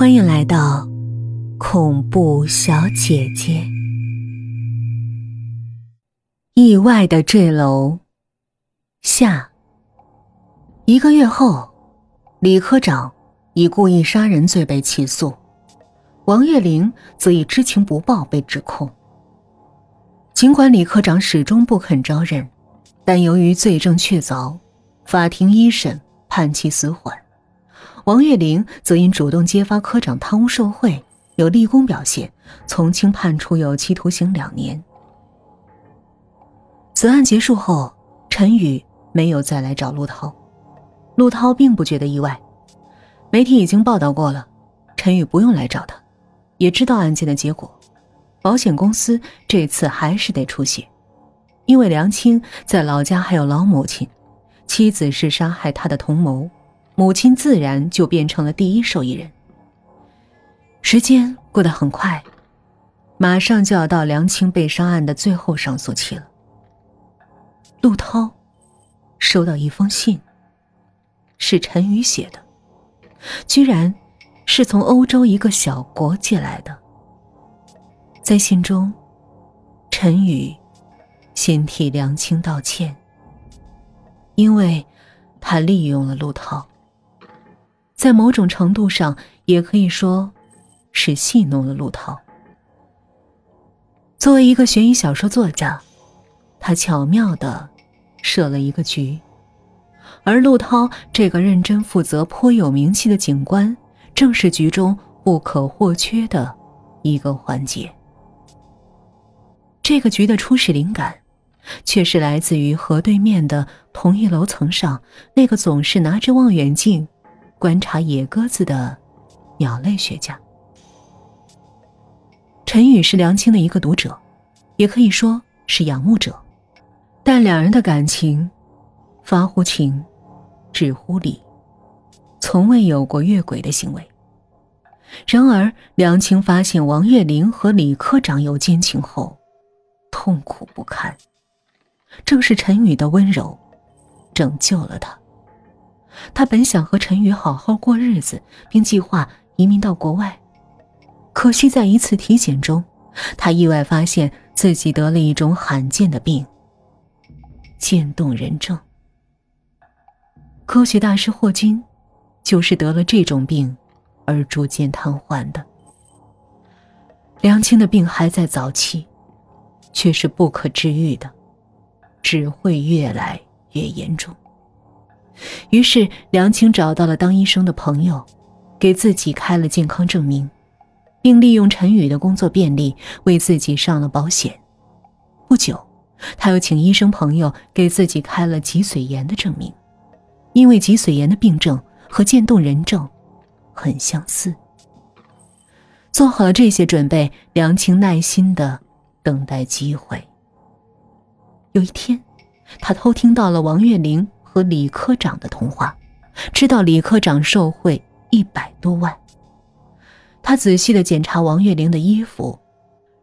欢迎来到恐怖小姐姐。意外的坠楼下，一个月后，李科长以故意杀人罪被起诉，王月玲则以知情不报被指控。尽管李科长始终不肯招认，但由于罪证确凿，法庭一审判其死缓。王月玲则因主动揭发科长贪污受贿，有立功表现，从轻判处有期徒刑两年。此案结束后，陈宇没有再来找陆涛，陆涛并不觉得意外。媒体已经报道过了，陈宇不用来找他，也知道案件的结果。保险公司这次还是得出血，因为梁青在老家还有老母亲，妻子是杀害他的同谋。母亲自然就变成了第一受益人。时间过得很快，马上就要到梁青被杀案的最后上诉期了。陆涛收到一封信，是陈宇写的，居然是从欧洲一个小国寄来的。在信中，陈宇先替梁青道歉，因为他利用了陆涛。在某种程度上，也可以说，是戏弄了陆涛。作为一个悬疑小说作家，他巧妙的设了一个局，而陆涛这个认真负责、颇有名气的警官，正是局中不可或缺的一个环节。这个局的初始灵感，却是来自于河对面的同一楼层上那个总是拿着望远镜。观察野鸽子的鸟类学家陈宇是梁青的一个读者，也可以说是仰慕者，但两人的感情发乎情，止乎礼，从未有过越轨的行为。然而，梁青发现王月玲和李科长有奸情后，痛苦不堪。正是陈宇的温柔，拯救了他。他本想和陈宇好好过日子，并计划移民到国外，可惜在一次体检中，他意外发现自己得了一种罕见的病——渐冻人症。科学大师霍金就是得了这种病而逐渐瘫痪的。梁青的病还在早期，却是不可治愈的，只会越来越严重。于是，梁青找到了当医生的朋友，给自己开了健康证明，并利用陈宇的工作便利为自己上了保险。不久，他又请医生朋友给自己开了脊髓炎的证明，因为脊髓炎的病症和渐冻人症很相似。做好了这些准备，梁青耐心的等待机会。有一天，他偷听到了王月玲。和李科长的通话，知道李科长受贿一百多万。他仔细的检查王月玲的衣服，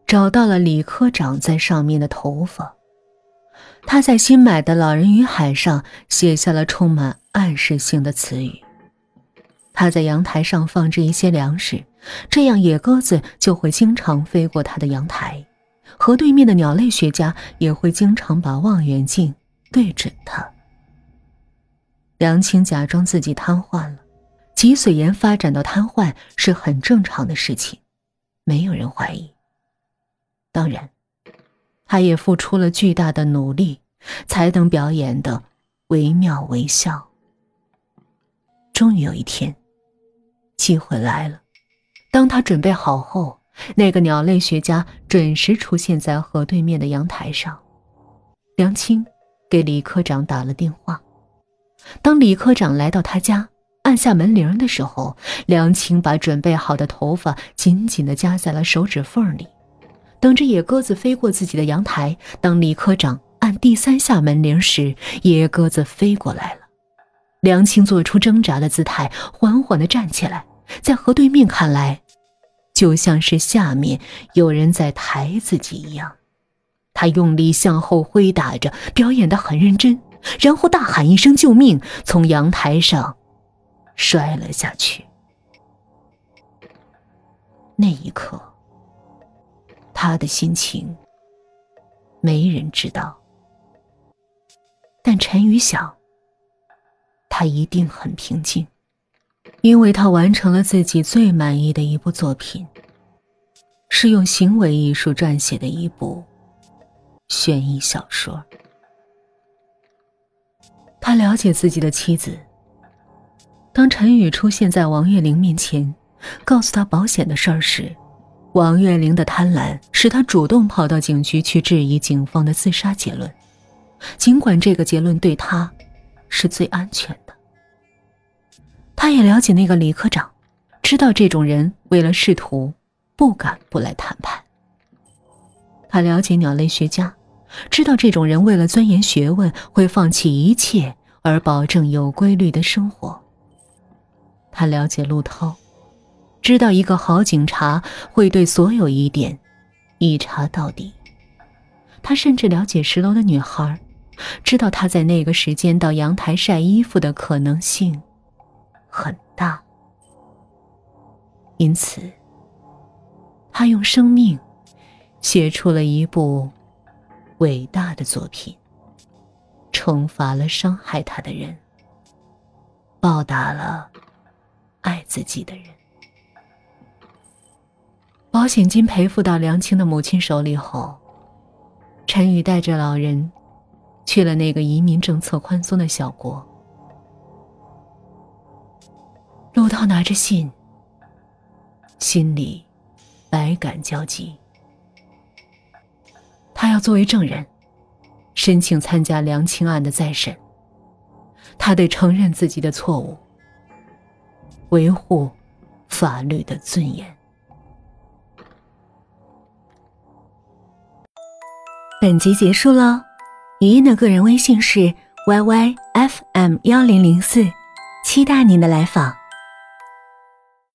找到了李科长在上面的头发。他在新买的老人与海上写下了充满暗示性的词语。他在阳台上放置一些粮食，这样野鸽子就会经常飞过他的阳台。河对面的鸟类学家也会经常把望远镜对准他。梁青假装自己瘫痪了，脊髓炎发展到瘫痪是很正常的事情，没有人怀疑。当然，他也付出了巨大的努力，才能表演的惟妙惟肖。终于有一天，机会来了。当他准备好后，那个鸟类学家准时出现在河对面的阳台上。梁青给李科长打了电话。当李科长来到他家，按下门铃的时候，梁青把准备好的头发紧紧地夹在了手指缝里，等着野鸽子飞过自己的阳台。当李科长按第三下门铃时，野鸽子飞过来了。梁青做出挣扎的姿态，缓缓地站起来，在河对面看来，就像是下面有人在抬自己一样。他用力向后挥打着，表演得很认真。然后大喊一声“救命”，从阳台上摔了下去。那一刻，他的心情没人知道。但陈宇想，他一定很平静，因为他完成了自己最满意的一部作品，是用行为艺术撰写的一部悬疑小说。他了解自己的妻子。当陈宇出现在王月玲面前，告诉他保险的事儿时，王月玲的贪婪使他主动跑到警局去质疑警方的自杀结论，尽管这个结论对他是最安全的。他也了解那个李科长，知道这种人为了仕途不敢不来谈判。他了解鸟类学家，知道这种人为了钻研学问会放弃一切而保证有规律的生活。他了解陆涛，知道一个好警察会对所有疑点一查到底。他甚至了解十楼的女孩，知道她在那个时间到阳台晒衣服的可能性很大。因此，他用生命写出了一部伟大的作品，惩罚了伤害他的人，报答了。爱自己的人，保险金赔付到梁青的母亲手里后，陈宇带着老人去了那个移民政策宽松的小国。陆涛拿着信，心里百感交集。他要作为证人，申请参加梁青案的再审。他得承认自己的错误。维护法律的尊严。本集结束了，语音的个人微信是 yyfm 幺零零四，期待您的来访。